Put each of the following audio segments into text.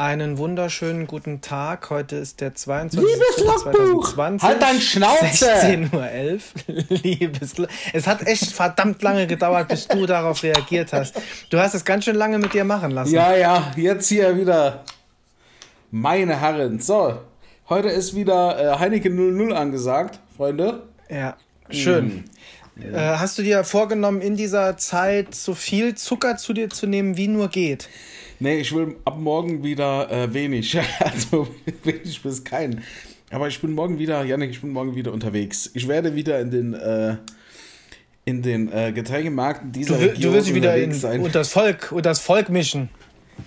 Einen wunderschönen guten Tag. Heute ist der 22. Liebes Logbuch! 2020. Halt dein Schnauze! 16.11 Uhr. Liebes Es hat echt verdammt lange gedauert, bis du darauf reagiert hast. Du hast es ganz schön lange mit dir machen lassen. Ja, ja, jetzt hier wieder. Meine Herren. So, heute ist wieder äh, Heineken 00 angesagt, Freunde. Ja, schön. Äh, hast du dir vorgenommen, in dieser Zeit so viel Zucker zu dir zu nehmen, wie nur geht? Nee, ich will ab morgen wieder äh, wenig. Also wenig bis keinen. Aber ich bin morgen wieder, Janik, ich bin morgen wieder unterwegs. Ich werde wieder in den, äh, in den äh, Getränkemärkten dieser Du, Region du wirst wieder in, sein. unter das Volk, unter das Volk mischen.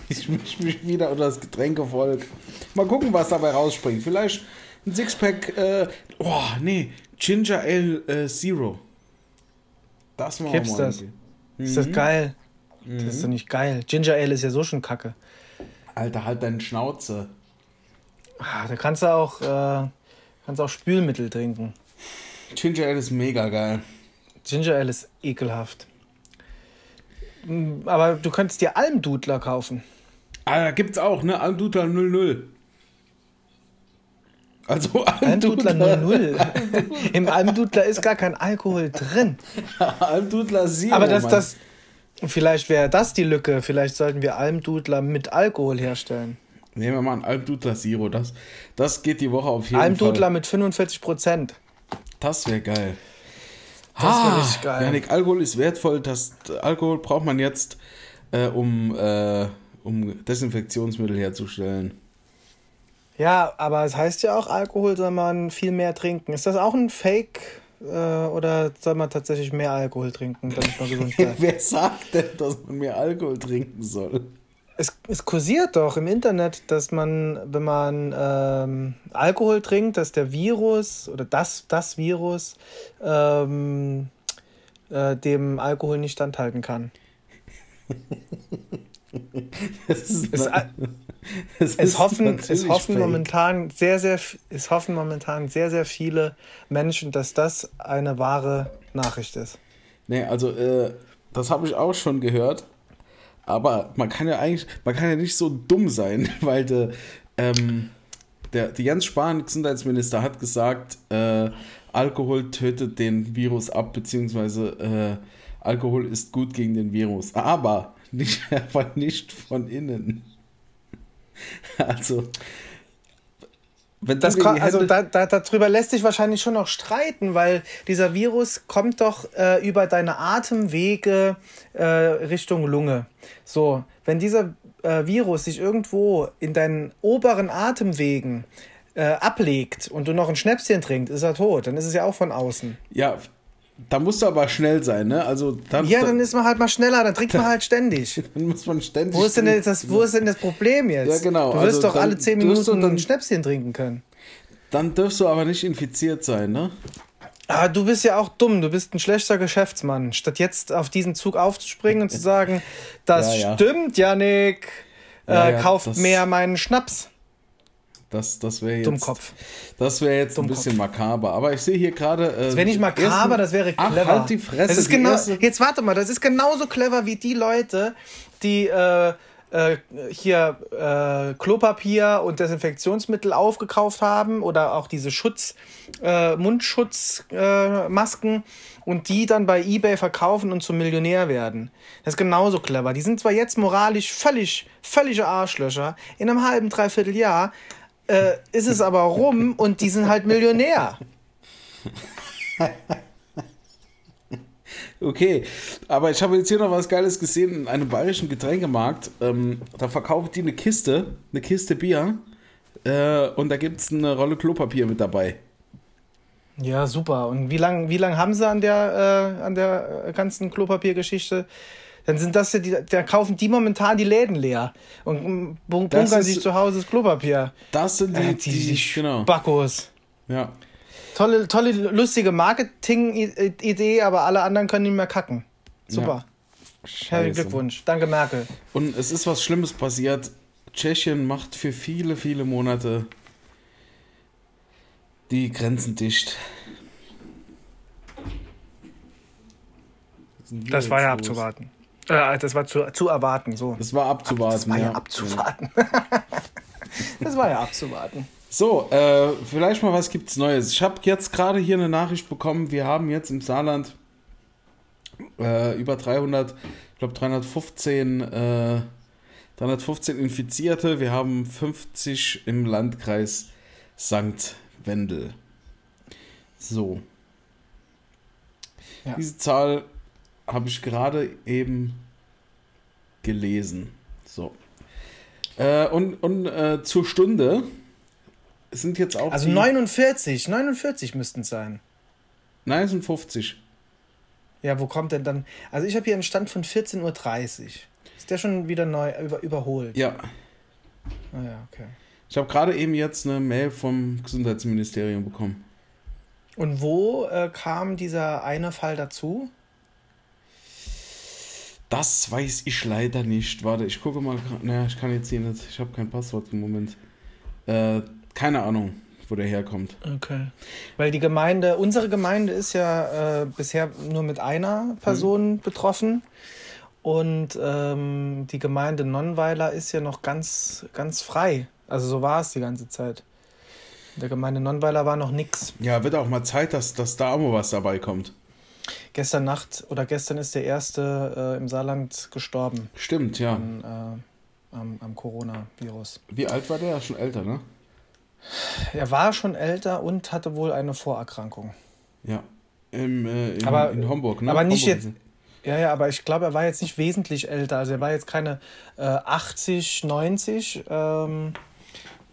Ich mische mich wieder unter das Getränkevolk. Mal gucken, was dabei rausspringt. Vielleicht ein Sixpack, äh, oh, nee, Ginger Ale äh, Zero. Das machen Gibt's wir mal. das? Ist das geil? Das ist doch nicht geil. Ginger Ale ist ja so schon kacke. Alter, halt deine Schnauze. Ah, da kannst du auch, äh, kannst auch Spülmittel trinken. Ginger Ale ist mega geil. Ginger Ale ist ekelhaft. Mm, Aber du könntest dir Almdudler kaufen. Ah, da gibt's auch, ne? Almdudler 00. Also Almdudler Almdudler 00. Im Almdudler ist gar kein Alkohol drin. Almdudler Zero. Aber das, Mann. Das, vielleicht wäre das die Lücke. Vielleicht sollten wir Almdudler mit Alkohol herstellen. Nehmen wir mal einen Almdudler Zero. Das, das geht die Woche auf jeden Almdudler Fall. mit 45 Prozent. Das wäre geil. Das wär richtig geil. Janik, Alkohol ist wertvoll. Das, Alkohol braucht man jetzt, äh, um, äh, um Desinfektionsmittel herzustellen. Ja, aber es heißt ja auch, Alkohol soll man viel mehr trinken. Ist das auch ein Fake äh, oder soll man tatsächlich mehr Alkohol trinken, damit man gesund bleibt? Wer sagt denn, dass man mehr Alkohol trinken soll? es, es kursiert doch im Internet, dass man, wenn man ähm, Alkohol trinkt, dass der Virus oder das, das Virus ähm, äh, dem Alkohol nicht standhalten kann. Es, hoffen, es natürlich hoffen fake. momentan sehr, sehr, es hoffen momentan sehr, sehr viele Menschen, dass das eine wahre Nachricht ist. Nee, also, äh, das habe ich auch schon gehört. Aber man kann ja eigentlich, man kann ja nicht so dumm sein, weil de, ähm, der, der Jens Spahn, Gesundheitsminister, hat gesagt, äh, Alkohol tötet den Virus ab, beziehungsweise äh, Alkohol ist gut gegen den Virus. Aber nicht, aber nicht von innen. Also, wenn Das du dir ko- die also da, da, darüber lässt sich wahrscheinlich schon noch streiten, weil dieser Virus kommt doch äh, über deine Atemwege äh, Richtung Lunge. So, wenn dieser äh, Virus sich irgendwo in deinen oberen Atemwegen äh, ablegt und du noch ein Schnäpschen trinkst, ist er tot. Dann ist es ja auch von außen. ja, da musst du aber schnell sein, ne? Also dann, Ja, dann ist man halt mal schneller, dann trinkt man halt ständig. dann muss man ständig. Wo ist denn das, wo ist denn das Problem jetzt? Ja, genau. Du wirst Also doch alle 10 wirst du Minuten dann- ein Schnäpschen trinken können. Dann darfst du aber nicht infiziert sein, ne? Aber du bist ja auch dumm, du bist ein schlechter Geschäftsmann. Statt jetzt auf diesen Zug aufzuspringen und zu sagen, das Ja, ja. stimmt, Janik, Ja, äh, ja, kauft mehr meinen Schnaps. Das, das wäre jetzt. Dummkopf. Das wäre jetzt ein bisschen makaber. Aber ich sehe hier gerade. Äh, Das wäre nicht makaber, das wäre Ach, clever. halt die Fresse. Das ist genau, erste- jetzt warte mal, das ist genauso clever wie die Leute, die äh, äh, hier äh, Klopapier und Desinfektionsmittel aufgekauft haben oder auch diese Schutz, äh, Mundschutzmasken äh, und die dann bei eBay verkaufen und zum Millionär werden. Das ist genauso clever. Die sind zwar jetzt moralisch völlig, völlige Arschlöcher. In einem halben, dreiviertel Jahr äh, ist es aber rum und die sind halt Millionär. Okay, aber ich habe jetzt hier noch was Geiles gesehen in einem bayerischen Getränkemarkt. Ähm, da verkauft die eine Kiste, eine Kiste Bier. Äh, und da gibt es eine Rolle Klopapier mit dabei. Ja, super. Und wie lange wie lang haben sie an der, äh, an der äh, ganzen Klopapiergeschichte? Dann sind das ja die, da kaufen die momentan die Läden leer und bunkern ist- sich zu Hause das Klopapier. Das sind die, Äh, die, die, die genau. Backos. Ja. Tolle, tolle, lustige Marketing-Idee, aber alle anderen können nicht mehr kacken. Super. Herzlichen Scheiße. Glückwunsch. Danke, Merkel. Und es ist was Schlimmes passiert. Tschechien macht für viele, viele Monate die Grenzen dicht. Das war ja los? abzuwarten. Äh, das war zu, zu erwarten, so. Das war abzuwarten. Das war ja ja. abzuwarten. war ja abzuwarten. So, äh, vielleicht mal was gibt's Neues. Ich habe jetzt gerade hier eine Nachricht bekommen. Wir haben jetzt im Saarland äh, über 300, ich glaube 315, äh, 315 Infizierte. Wir haben 50 im Landkreis St. Wendel. So. Ja. Diese Zahl habe ich gerade eben gelesen. So. Äh, und und äh, zur Stunde sind jetzt auch. Also 49, 49 müssten es sein. Nein, es sind 50. Ja, wo kommt denn dann. Also ich habe hier einen Stand von 14.30 Uhr. Ist der schon wieder neu über, überholt? Ja. Ah ja, okay. Ich habe gerade eben jetzt eine Mail vom Gesundheitsministerium bekommen. Und wo äh, kam dieser eine Fall dazu? Das weiß ich leider nicht. Warte, ich gucke mal. Naja, ich kann jetzt hier nicht. Ich habe kein Passwort im Moment. Äh, keine Ahnung, wo der herkommt. Okay. Weil die Gemeinde, unsere Gemeinde ist ja äh, bisher nur mit einer Person mhm. betroffen. Und ähm, die Gemeinde Nonnweiler ist ja noch ganz, ganz frei. Also so war es die ganze Zeit. In der Gemeinde Nonnweiler war noch nichts. Ja, wird auch mal Zeit, dass, dass da auch mal was dabei kommt. Gestern Nacht oder gestern ist der erste äh, im Saarland gestorben. Stimmt, ja. An, äh, am, am Coronavirus. Wie alt war der? Schon älter, ne? Er war schon älter und hatte wohl eine Vorerkrankung. Ja. Im, äh, in, aber, in Homburg, ne? Aber nicht Homburg. jetzt. Ja, ja, aber ich glaube, er war jetzt nicht wesentlich älter. Also er war jetzt keine äh, 80, 90. Ähm,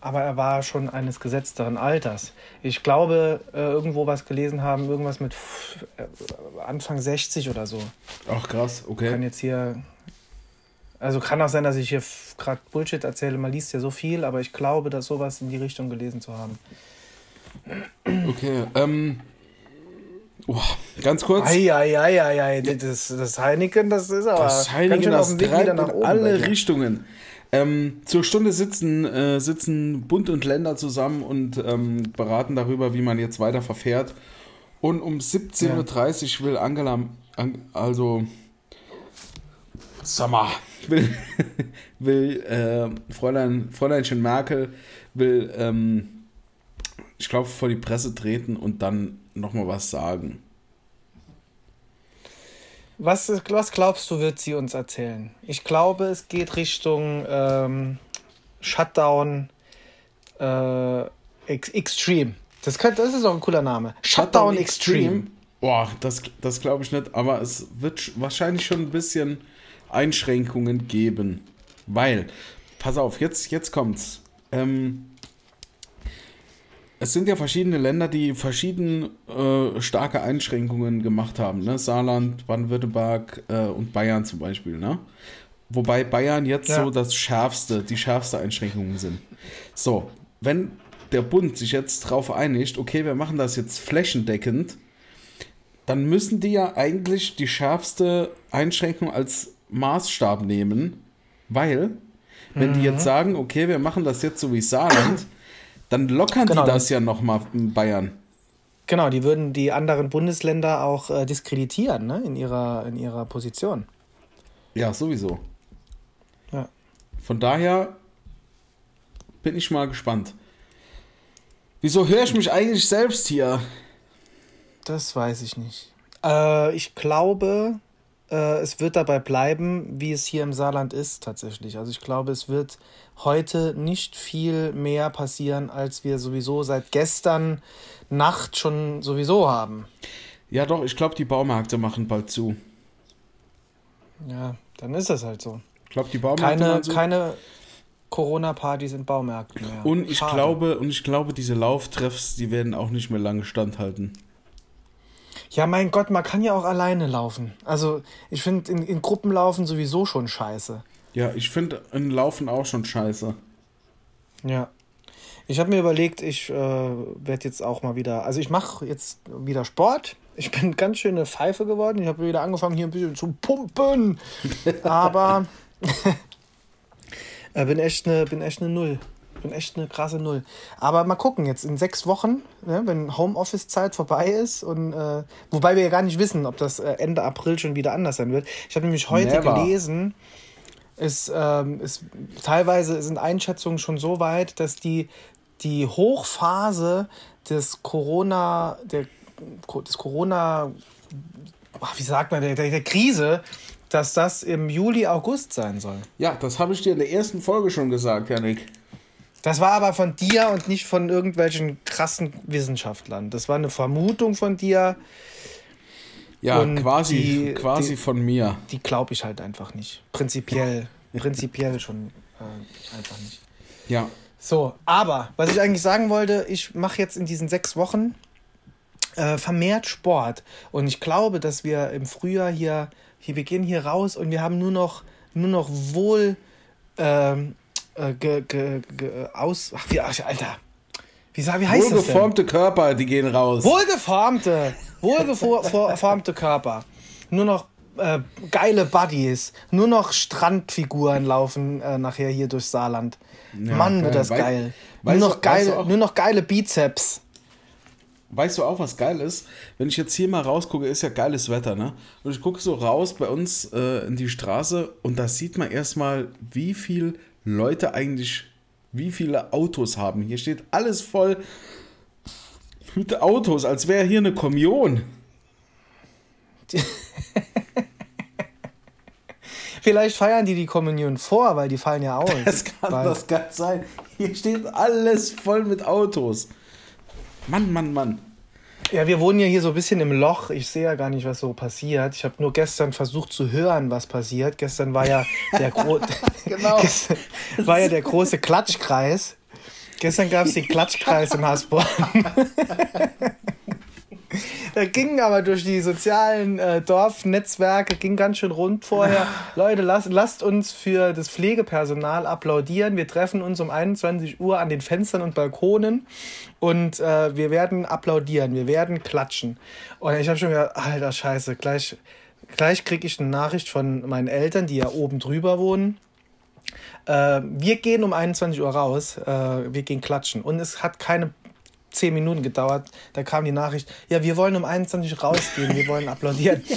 aber er war schon eines gesetzteren Alters. Ich glaube, äh, irgendwo was gelesen haben, irgendwas mit äh, Anfang 60 oder so. Ach krass, okay. Kann jetzt hier. Also kann auch sein, dass ich hier gerade Bullshit erzähle. Man liest ja so viel, aber ich glaube, dass sowas in die Richtung gelesen zu haben. Okay, ähm. Oh, ganz kurz. Eieieiei, das, das Heineken, das ist aber. Das Heineken, das treibt in alle Richtungen. Ähm, zur Stunde sitzen, äh, sitzen Bund und Länder zusammen und ähm, beraten darüber, wie man jetzt weiter verfährt. Und um 17.30 Uhr will Angela, also, sag mal, will, will äh, Fräulein, Fräuleinchen Merkel, will, ähm, ich glaube, vor die Presse treten und dann nochmal was sagen. Was, was glaubst du, wird sie uns erzählen? Ich glaube, es geht Richtung ähm, Shutdown äh, Extreme. Das, könnte, das ist auch ein cooler Name. Shutdown, Shutdown Extreme. Extreme. Boah, das, das glaube ich nicht, aber es wird wahrscheinlich schon ein bisschen Einschränkungen geben. Weil, pass auf, jetzt, jetzt kommt's. Ähm, es sind ja verschiedene Länder, die verschieden äh, starke Einschränkungen gemacht haben. Ne? Saarland, Baden-Württemberg äh, und Bayern zum Beispiel. Ne? Wobei Bayern jetzt ja. so das schärfste, die schärfste Einschränkungen sind. So, wenn der Bund sich jetzt darauf einigt, okay, wir machen das jetzt flächendeckend, dann müssen die ja eigentlich die schärfste Einschränkung als Maßstab nehmen, weil, wenn mhm. die jetzt sagen, okay, wir machen das jetzt so wie Saarland, dann lockern genau, die das ja nochmal in Bayern. Genau, die würden die anderen Bundesländer auch äh, diskreditieren ne? in, ihrer, in ihrer Position. Ja, sowieso. Ja. Von daher bin ich mal gespannt. Wieso höre ich mich eigentlich selbst hier? Das weiß ich nicht. Äh, ich glaube, es wird dabei bleiben, wie es hier im Saarland ist tatsächlich. Also ich glaube, es wird heute nicht viel mehr passieren, als wir sowieso seit gestern Nacht schon sowieso haben. Ja, doch, ich glaube, die Baumärkte machen bald zu. Ja, dann ist das halt so. Ich glaube, die Baumärkte keine, so. keine Corona-Partys in Baumärkten mehr. Und ich glaube, und ich glaube, diese Lauftreffs, die werden auch nicht mehr lange standhalten. Ja, mein Gott, man kann ja auch alleine laufen. Also, ich finde in, in Gruppen laufen sowieso schon scheiße. Ja, ich finde in Laufen auch schon scheiße. Ja. Ich habe mir überlegt, ich äh, werde jetzt auch mal wieder, also ich mache jetzt wieder Sport. Ich bin ganz schöne Pfeife geworden. Ich habe wieder angefangen, hier ein bisschen zu pumpen. Aber äh, bin echt eine, bin echt eine Null. Bin echt eine krasse Null. Aber mal gucken, jetzt in sechs Wochen, ne, wenn Homeoffice-Zeit vorbei ist und äh, wobei wir ja gar nicht wissen, ob das äh, Ende April schon wieder anders sein wird. Ich habe nämlich heute Never. gelesen, ist, ähm, ist teilweise sind Einschätzungen schon so weit, dass die, die Hochphase des Corona, der, des Corona, ach, wie sagt man, der, der, der Krise, dass das im Juli, August sein soll. Ja, das habe ich dir in der ersten Folge schon gesagt, Janik. Das war aber von dir und nicht von irgendwelchen krassen Wissenschaftlern. Das war eine Vermutung von dir. Ja, und quasi, die, quasi die, von mir. Die glaube ich halt einfach nicht. Prinzipiell, prinzipiell schon äh, einfach nicht. Ja. So, aber was ich eigentlich sagen wollte, ich mache jetzt in diesen sechs Wochen äh, vermehrt Sport. Und ich glaube, dass wir im Frühjahr hier, hier, wir gehen hier raus und wir haben nur noch, nur noch wohl ähm, äh, ge, ge, ge, aus. Ach, wie, Alter. Wie, wie heißt Wohlgeformte Körper, die gehen raus. Wohlgeformte, wohlgeformte Körper. Nur noch äh, geile Buddies. Nur noch Strandfiguren laufen äh, nachher hier durchs Saarland. Ja, Mann, wird das Wei geil. Nur noch, du, geile, weißt du nur noch geile Bizeps. Weißt du auch, was geil ist? Wenn ich jetzt hier mal rausgucke, ist ja geiles Wetter, ne? Und ich gucke so raus bei uns äh, in die Straße und da sieht man erstmal, wie viel Leute eigentlich wie viele Autos haben. Hier steht alles voll mit Autos, als wäre hier eine Kommunion. Vielleicht feiern die die Kommunion vor, weil die fallen ja aus. Das kann, das kann sein. Hier steht alles voll mit Autos. Mann, Mann, Mann. Ja, wir wohnen ja hier so ein bisschen im Loch. Ich sehe ja gar nicht, was so passiert. Ich habe nur gestern versucht zu hören, was passiert. Gestern war ja der, Gro genau. war ja der große Klatschkreis. Gestern gab es den Klatschkreis in Hasborn. da ging aber durch die sozialen äh, Dorfnetzwerke, ging ganz schön rund vorher. Leute, lasst, lasst uns für das Pflegepersonal applaudieren. Wir treffen uns um 21 Uhr an den Fenstern und Balkonen und äh, wir werden applaudieren, wir werden klatschen. Und ich habe schon gedacht, alter Scheiße, gleich, gleich kriege ich eine Nachricht von meinen Eltern, die ja oben drüber wohnen. Äh, wir gehen um 21 Uhr raus, äh, wir gehen klatschen. Und es hat keine zehn Minuten gedauert. Da kam die Nachricht, ja, wir wollen um 21 Uhr rausgehen, wir wollen applaudieren.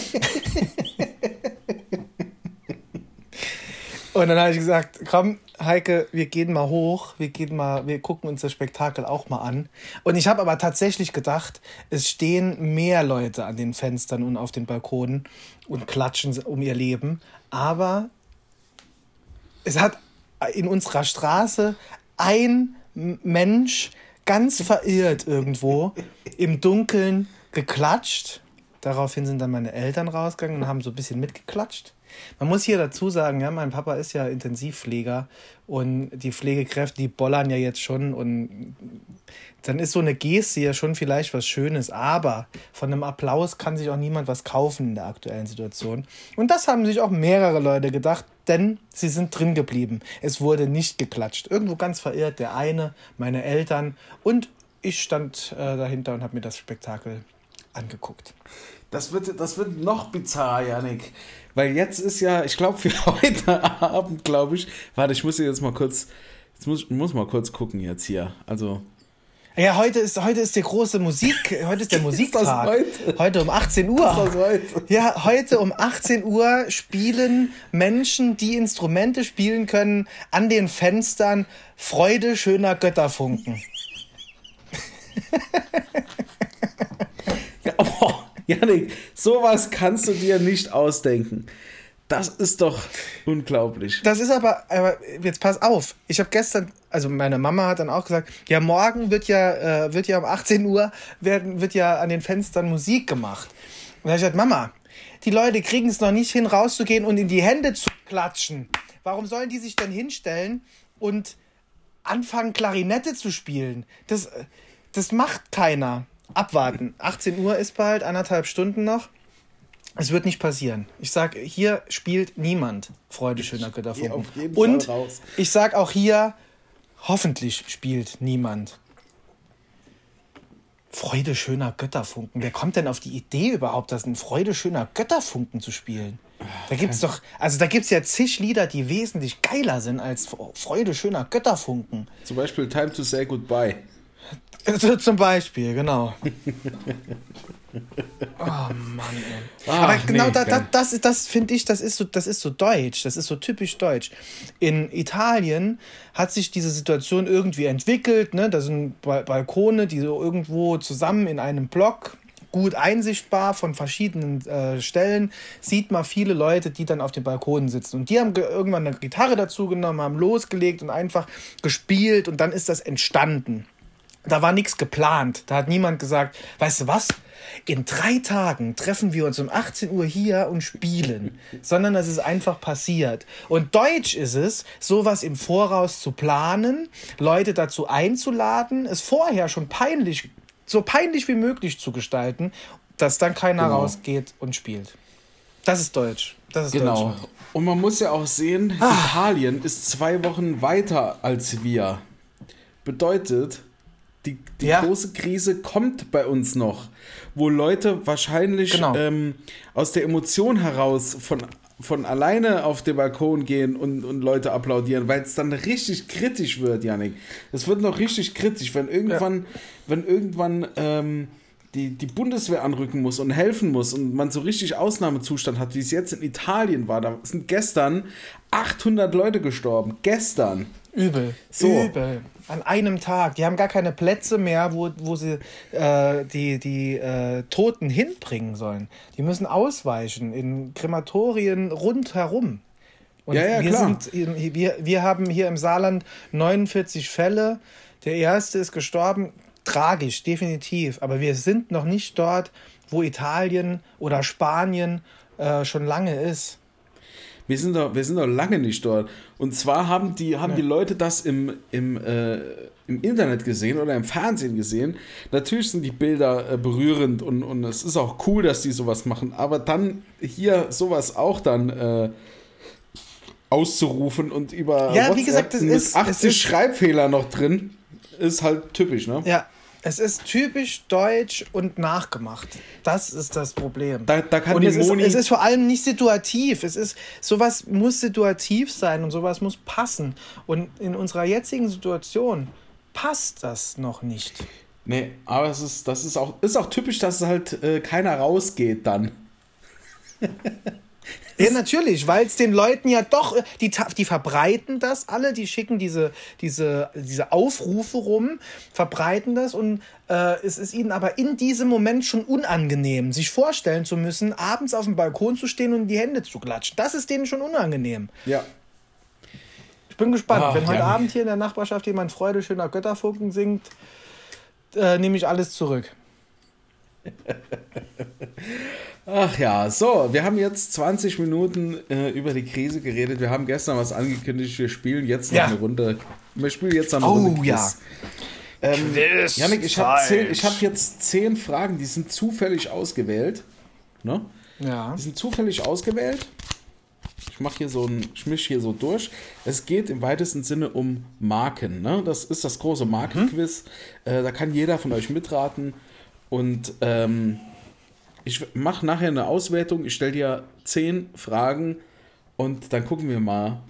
Und dann habe ich gesagt, komm, Heike, wir gehen mal hoch, wir gehen mal, wir gucken uns das Spektakel auch mal an. Und ich habe aber tatsächlich gedacht, es stehen mehr Leute an den Fenstern und auf den Balkonen und klatschen um ihr Leben. Aber es hat in unserer Straße ein Mensch ganz verirrt irgendwo im Dunkeln geklatscht. Daraufhin sind dann meine Eltern rausgegangen und haben so ein bisschen mitgeklatscht. Man muss hier dazu sagen, ja, mein Papa ist ja Intensivpfleger und die Pflegekräfte, die bollern ja jetzt schon und dann ist so eine Geste ja schon vielleicht was Schönes, aber von einem Applaus kann sich auch niemand was kaufen in der aktuellen Situation. Und das haben sich auch mehrere Leute gedacht, denn sie sind drin geblieben. Es wurde nicht geklatscht. Irgendwo ganz verirrt, der eine, meine Eltern und ich stand äh, dahinter und habe mir das Spektakel angeguckt. Das wird, das wird noch bizarrer, Janik. Weil jetzt ist ja, ich glaube, für heute Abend, glaube ich. Warte, ich muss jetzt mal kurz. Jetzt muss, muss mal kurz gucken jetzt hier. Also. Ja, heute ist, heute ist der große Musik, heute ist der Musiktag. heute? heute um 18 Uhr. Heute? Ja, heute um 18 Uhr spielen Menschen, die Instrumente spielen können, an den Fenstern Freude schöner Götterfunken. ja, oh. Janik, sowas kannst du dir nicht ausdenken. Das ist doch unglaublich. Das ist aber, aber jetzt pass auf. Ich habe gestern, also meine Mama hat dann auch gesagt, ja, morgen wird ja, äh, wird ja um 18 Uhr, werden, wird ja an den Fenstern Musik gemacht. Und da habe ich gesagt, Mama, die Leute kriegen es noch nicht hin, rauszugehen und in die Hände zu klatschen. Warum sollen die sich denn hinstellen und anfangen, Klarinette zu spielen? Das, das macht keiner abwarten. 18 Uhr ist bald, anderthalb Stunden noch. Es wird nicht passieren. Ich sag, hier spielt niemand Freude schöner Götterfunken. Und ich sag auch hier, hoffentlich spielt niemand Freude schöner Götterfunken. Wer kommt denn auf die Idee überhaupt, das in Freude schöner Götterfunken zu spielen? Da gibt's doch, also da gibt's ja zig Lieder, die wesentlich geiler sind als Freude schöner Götterfunken. Zum Beispiel Time to Say Goodbye. Zum Beispiel, genau. Oh Mann, ey. Ach, Aber genau nee, da, da, das, das finde ich, das ist, so, das ist so deutsch. Das ist so typisch deutsch. In Italien hat sich diese Situation irgendwie entwickelt. Ne? Da sind Balkone, die so irgendwo zusammen in einem Block gut einsichtbar von verschiedenen äh, Stellen, sieht man viele Leute, die dann auf den Balkonen sitzen. Und die haben irgendwann eine Gitarre dazu genommen, haben losgelegt und einfach gespielt und dann ist das entstanden. Da war nichts geplant. Da hat niemand gesagt, weißt du was? In drei Tagen treffen wir uns um 18 Uhr hier und spielen, sondern es ist einfach passiert. Und deutsch ist es, sowas im Voraus zu planen, Leute dazu einzuladen, es vorher schon peinlich so peinlich wie möglich zu gestalten, dass dann keiner genau. rausgeht und spielt. Das ist Deutsch. Das ist genau. Und man muss ja auch sehen, ah. Italien ist zwei Wochen weiter als wir. Bedeutet, die, die ja. große Krise kommt bei uns noch, wo Leute wahrscheinlich genau. ähm, aus der Emotion heraus von, von alleine auf den Balkon gehen und, und Leute applaudieren, weil es dann richtig kritisch wird, Janik. Es wird noch richtig kritisch, wenn irgendwann, ja. wenn irgendwann ähm, die, die Bundeswehr anrücken muss und helfen muss und man so richtig Ausnahmezustand hat, wie es jetzt in Italien war. Da sind gestern 800 Leute gestorben. Gestern. Übel. So. Übel. An einem Tag. Die haben gar keine Plätze mehr, wo, wo sie äh, die, die äh, Toten hinbringen sollen. Die müssen ausweichen in Krematorien rundherum. Und ja, ja, wir, klar. Sind, wir, wir haben hier im Saarland 49 Fälle. Der erste ist gestorben. Tragisch, definitiv. Aber wir sind noch nicht dort, wo Italien oder Spanien äh, schon lange ist. Wir sind doch, wir sind doch lange nicht dort. Und zwar haben die, haben ja. die Leute das im, im, äh, im Internet gesehen oder im Fernsehen gesehen. Natürlich sind die Bilder äh, berührend und, und es ist auch cool, dass die sowas machen. Aber dann hier sowas auch dann äh, auszurufen und über ja, WhatsApp wie gesagt, mit ist, 80 Schreibfehler noch drin, ist halt typisch, ne? Ja, es ist typisch deutsch und nachgemacht. Das ist das Problem. Da, da kann und die es, Moni ist, es ist vor allem nicht situativ. Es ist sowas muss situativ sein und sowas muss passen. Und in unserer jetzigen Situation passt das noch nicht. Nee, aber es ist, das ist auch, ist auch typisch, dass halt äh, keiner rausgeht dann. Ja, natürlich, weil es den Leuten ja doch, die, die verbreiten das alle, die schicken diese, diese, diese Aufrufe rum, verbreiten das und äh, es ist ihnen aber in diesem Moment schon unangenehm, sich vorstellen zu müssen, abends auf dem Balkon zu stehen und die Hände zu klatschen. Das ist denen schon unangenehm. Ja. Ich bin gespannt. Ach, Wenn heute Abend hier in der Nachbarschaft jemand Freude schöner Götterfunken singt, äh, nehme ich alles zurück. Ach ja, so, wir haben jetzt 20 Minuten äh, über die Krise geredet. Wir haben gestern was angekündigt. Wir spielen jetzt noch ja. eine Runde. Wir spielen jetzt noch eine oh, Runde. Oh ja. Ähm, Janik, ich habe hab jetzt zehn Fragen, die sind zufällig ausgewählt. Ne? Ja. Die sind zufällig ausgewählt. Ich mache hier so ein, ich misch hier so durch. Es geht im weitesten Sinne um Marken. Ne? Das ist das große Markenquiz. Mhm. Äh, da kann jeder von euch mitraten. Und ähm, ich mache nachher eine Auswertung. Ich stelle dir zehn Fragen und dann gucken wir mal,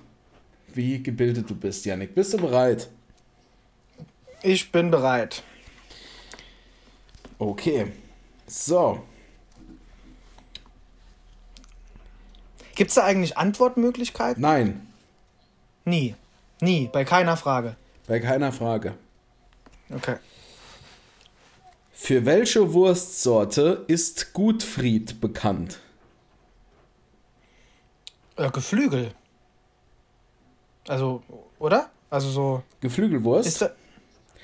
wie gebildet du bist, Janik. Bist du bereit? Ich bin bereit. Okay. So. Gibt es da eigentlich Antwortmöglichkeiten? Nein. Nie. Nie. Bei keiner Frage. Bei keiner Frage. Okay. Für welche Wurstsorte ist Gutfried bekannt? Äh, Geflügel. Also, oder? Also so. Geflügelwurst? Ist da,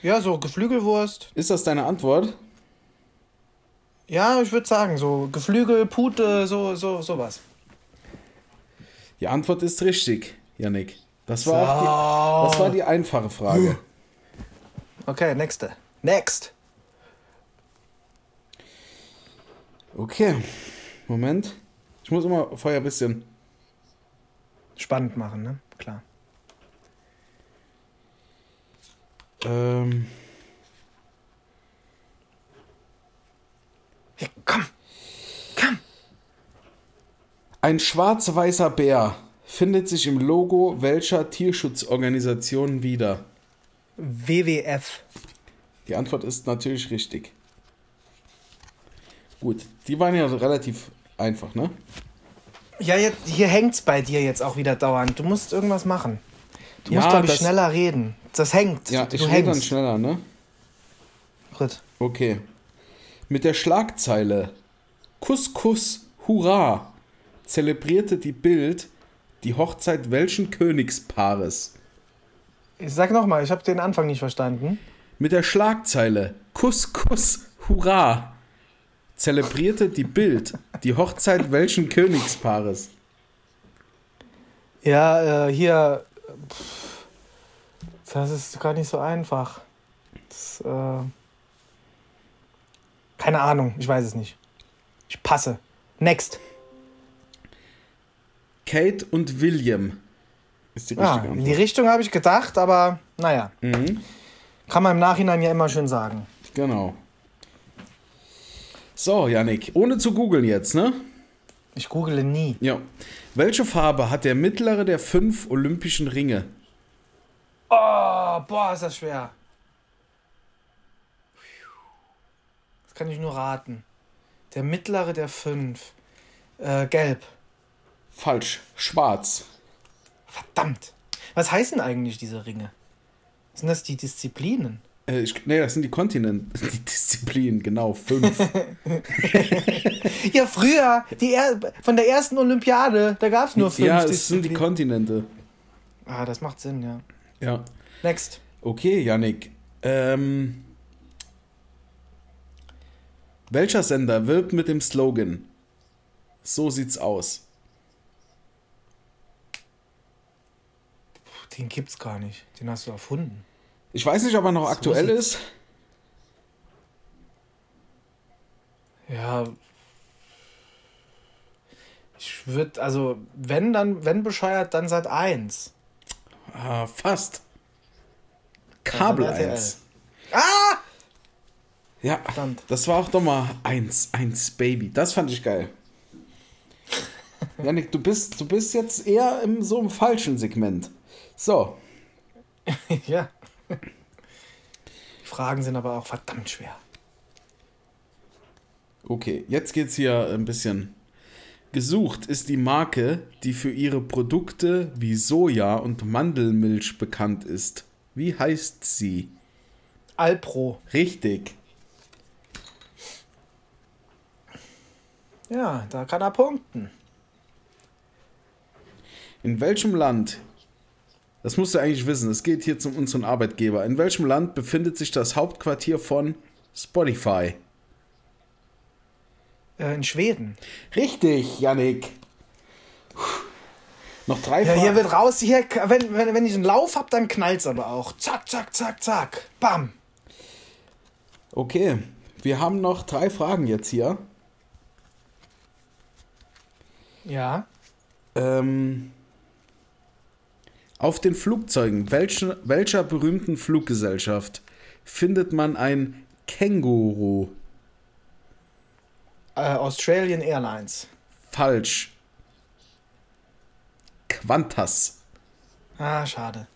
ja, so Geflügelwurst. Ist das deine Antwort? Ja, ich würde sagen, so Geflügel, Pute, so, so, sowas. Die Antwort ist richtig, Yannick. Das war, so. die, das war die einfache Frage. Okay, nächste. Next. Okay, Moment. Ich muss immer vorher ein bisschen spannend machen, ne? Klar. Ähm. Ja, komm! Komm! Ein schwarz-weißer Bär findet sich im Logo welcher Tierschutzorganisation wieder? WWF. Die Antwort ist natürlich richtig. Gut, die waren ja relativ einfach, ne? Ja, jetzt, hier hängt's bei dir jetzt auch wieder dauernd. Du musst irgendwas machen. Du Ja, musst, glaube ich, das- schneller reden. Das hängt. Ja, du ich rede dann schneller, ne? Gut. Okay. Mit der Schlagzeile Kuss, Kuss, Hurra zelebrierte die Bild die Hochzeit welchen Königspaares? Ich sag nochmal, ich habe den Anfang nicht verstanden. Mit der Schlagzeile Kuss, Kuss, Hurra zelebrierte die Bild die Hochzeit welchen Königspaares? Ja, äh, hier. pff, Das ist gar nicht so einfach. Das, äh, keine Ahnung, ich weiß es nicht. Ich passe. Next. Kate und William ist die Ah, richtige in die Antwort. Richtung habe ich gedacht, aber naja. Mhm, Kann man im Nachhinein ja immer schön sagen. genau. So, Yannick, ohne zu googeln jetzt, ne? Ich google nie. Ja. Welche Farbe hat der mittlere der fünf olympischen Ringe? Oh, boah, ist das schwer. Das kann ich nur raten. Der mittlere der fünf. Äh, gelb. Falsch. Schwarz. Verdammt. Was heißen eigentlich diese Ringe? Sind das die Disziplinen? Äh, ich, nee, das sind die Kontinente, die Disziplinen, genau, fünf. Ja, früher, die er von der ersten Olympiade, da gab es nur fünf ja, es sind die. Kontinente. Ah, das macht Sinn, ja. Ja. Next. Okay, Yannick. Ähm, welcher Sender wirbt mit dem Slogan So sieht's aus? Den gibt's gar nicht. Den hast du erfunden. Ich weiß nicht, ob er noch So aktuell ist. Ja. Ich würde, also, wenn dann, wenn bescheuert, dann seit 1. Ah, fast. Kabel RTL. 1. Ah! Ja, Verdammt. das war auch doch mal 1, 1 Baby. Das fand ich geil. Janik, du bist, du bist jetzt eher im so im falschen Segment. So, ja. Die Fragen sind aber auch verdammt schwer. okay, jetzt geht's hier ein bisschen. Gesucht ist die Marke, die für ihre Produkte wie Soja und Mandelmilch bekannt ist. Wie heißt sie? Alpro. Richtig. Ja, da kann er punkten. In welchem Land, das musst du eigentlich wissen, es geht hier um unseren Arbeitgeber, in welchem Land befindet sich das Hauptquartier von Spotify? Äh, in Schweden. Richtig, Yannick. Puh. Noch drei Ja, Fragen. hier wird raus, hier, wenn, wenn, wenn ich einen Lauf hab, dann knallt's aber auch. Zack, zack, zack, zack. Bam. Okay, wir haben noch drei Fragen jetzt hier. Ja. Ähm, auf den Flugzeugen welchen, welcher berühmten Fluggesellschaft findet man ein Känguru? Äh, Australian Airlines. Falsch. Qantas. Ah, schade.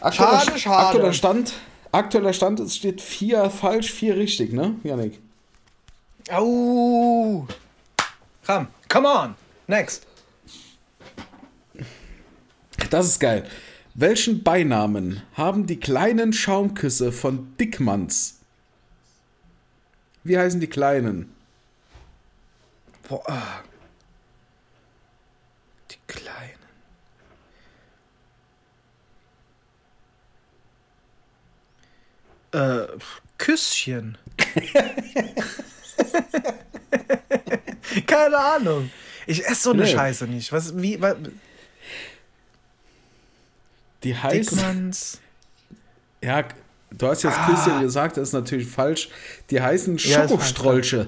Aktueller, Schade, schade. Aktueller Stand, aktueller Stand, es steht vier falsch, vier richtig, ne, Janik? Au. Komm, come on. Next. Das ist geil. Welchen Beinamen haben die kleinen Schaumküsse von Dickmanns? Wie heißen die kleinen? Boah. ah. Die Kleinen. Äh, Küsschen. Keine Ahnung. Ich esse so eine Nee. Scheiße nicht. Was, wie, was, Die heißen. Dickmanns. Ja, du hast jetzt Ah. Küsschen gesagt, das ist natürlich falsch. Die heißen Ja, Schokostrolche.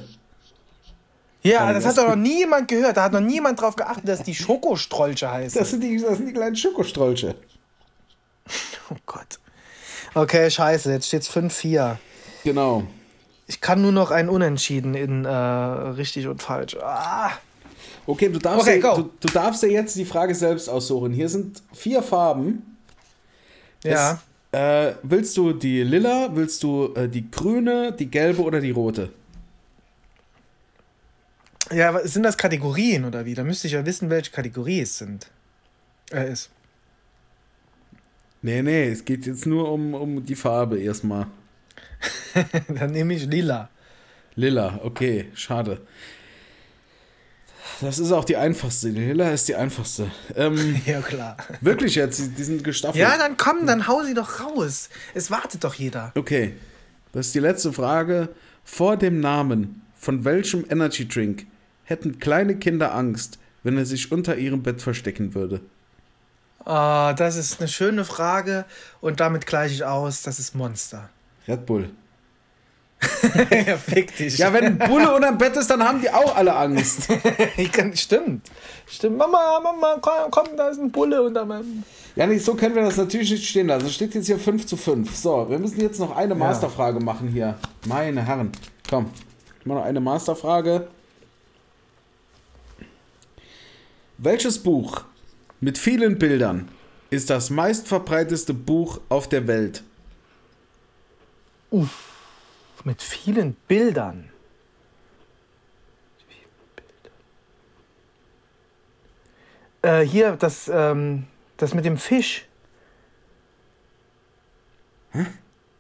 Ja, Ähm, das das- hat doch noch niemand gehört. Da hat noch niemand drauf geachtet, dass die Schokostrolche heißen. Das sind die, das sind die kleinen Schokostrolche. oh Gott. Okay, scheiße. Jetzt steht's 5-4. Genau. Ich kann nur noch ein Unentschieden in äh, richtig und falsch. Ah. Okay, du darfst, Okay, dir, du, du darfst dir jetzt die Frage selbst aussuchen. Hier sind vier Farben. Ja. Es, äh, willst du die lila, willst du äh, die grüne, die gelbe oder die rote? Ja, aber sind das Kategorien oder wie? Da müsste ich ja wissen, welche Kategorie es sind. Äh, ist. Nee, nee, es geht jetzt nur um, um die Farbe erstmal. Dann nehme ich lila. Lila, okay, schade. Das ist auch die einfachste. Die Lila ist die einfachste. Ähm, Ja, klar. wirklich jetzt, die die sind gestaffelt. Ja, dann komm, dann hau sie doch raus. Es wartet doch jeder. Okay, das ist die letzte Frage. Vor dem Namen von welchem Energy Drink hätten kleine Kinder Angst, wenn er sich unter ihrem Bett verstecken würde? Ah, das ist eine schöne Frage und damit gleiche ich aus, das ist Monster. Red Bull. ja, fick dich. Ja, wenn ein Bulle unterm Bett ist, dann haben die auch alle Angst. Kann, stimmt. Stimmt. Mama, Mama, komm, komm, da ist ein Bulle unter meinem. Ja, nicht, so können wir das natürlich nicht stehen lassen. Es steht jetzt hier 5 zu 5. So, wir müssen jetzt noch eine Masterfrage machen hier. Meine Herren. Komm, ich mache noch eine Masterfrage. Welches Buch mit vielen Bildern ist das meistverbreiteste Buch auf der Welt? Mit vielen Bildern. Äh, hier, das, ähm, das mit dem Fisch.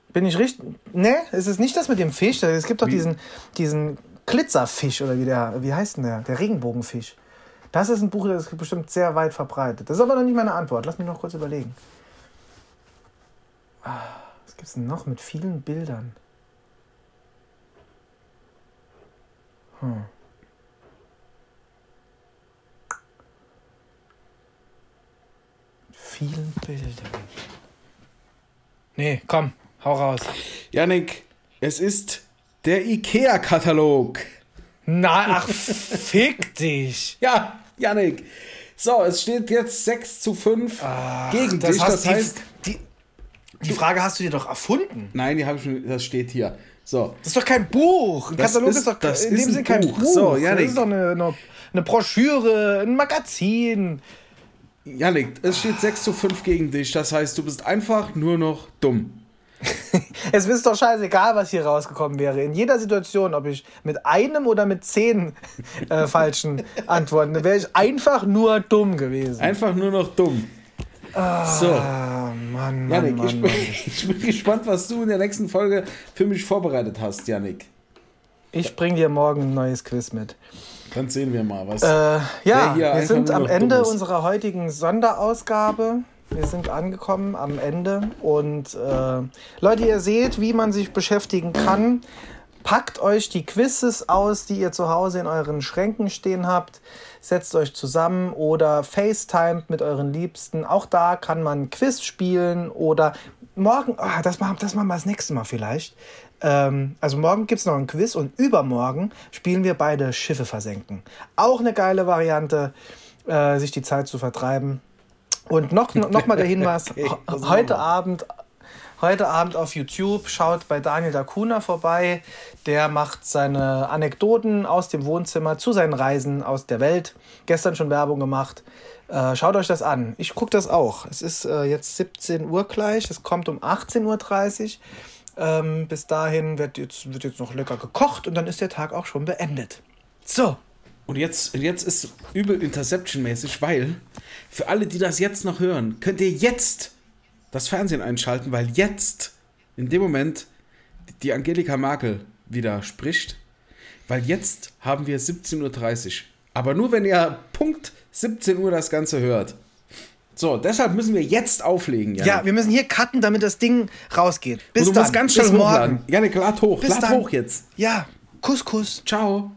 Bin ich richtig? Ne, ist es nicht das mit dem Fisch? Es gibt doch diesen, diesen Glitzerfisch oder wie der, wie heißt denn der? Der Regenbogenfisch. Das ist ein Buch, das ist bestimmt sehr weit verbreitet. Das ist aber noch nicht meine Antwort. Lass mich noch kurz überlegen. Ah, Was gibt es denn noch mit vielen Bildern? Hm. Vielen Bildern. Nee, komm, hau raus. Janik, es ist der IKEA-Katalog. Na, ach, fick dich. Ja, Janik. So, es steht jetzt 6 zu 5 gegen dich. hast Das die- heißt, die, die Frage hast du dir doch erfunden. nein, die habe ich schon, das steht hier. So, Das ist doch kein Buch. Ein Das Katalog ist- ist, doch das in ist dem Sinne kein Buch. So, Janik. das ist doch eine, eine, eine Broschüre, ein Magazin. Janik, es steht 6 zu 5 gegen dich. Das heißt, du bist einfach nur noch dumm. Es ist doch scheißegal, was hier rausgekommen wäre. In jeder Situation, ob ich mit einem oder mit zehn äh, falschen Antworten, wäre ich einfach nur dumm gewesen. Einfach nur noch dumm. So, Ah, Mann, Mann, Janik, Mann, ich, bin, ich bin gespannt, was du in der nächsten Folge für mich vorbereitet hast, Janik. Ich bring dir morgen ein neues Quiz mit. Dann sehen wir mal, was. Äh, ja, wir sind am Ende unserer heutigen Sonderausgabe. Wir sind angekommen am Ende. Und äh, Leute, ihr seht, wie man sich beschäftigen kann. Packt euch die Quizzes aus, die ihr zu Hause in euren Schränken stehen habt. Setzt euch zusammen oder FaceTimet mit euren Liebsten. Auch da kann man Quiz spielen oder morgen, ah, das, machen, das machen wir das nächste Mal vielleicht. Ähm, also morgen gibt es noch ein Quiz und übermorgen spielen wir beide Schiffe versenken. Auch eine geile Variante, äh, sich die Zeit zu vertreiben. Und noch, noch mal der Hinweis, Okay, heute. Abend, heute Abend auf YouTube schaut bei Daniel Dacuna vorbei. Der macht seine Anekdoten aus dem Wohnzimmer zu seinen Reisen aus der Welt. Gestern schon Werbung gemacht. Äh, schaut euch das an. Ich gucke das auch. Es ist äh, jetzt 17 Uhr gleich. Es kommt um 18.30 Uhr. Ähm, bis dahin wird jetzt, wird jetzt noch lecker gekocht und dann ist der Tag auch schon beendet. So. Und jetzt, jetzt ist übel Interception-mäßig, weil für alle, die das jetzt noch hören, könnt ihr jetzt das Fernsehen einschalten, weil jetzt, in dem Moment, die Angelika Merkel wieder spricht, weil jetzt haben wir 17.30 Uhr. Aber nur, wenn ihr Punkt 17 Uhr das Ganze hört. So, deshalb müssen wir jetzt auflegen, Janik. Ja, wir müssen hier cutten, damit das Ding rausgeht. Bis Und du dann. musst ganz schnell bis morgen. Janik, lad hoch, Bis lad dann. hoch jetzt. Ja, Kuss, Kuss. Ciao.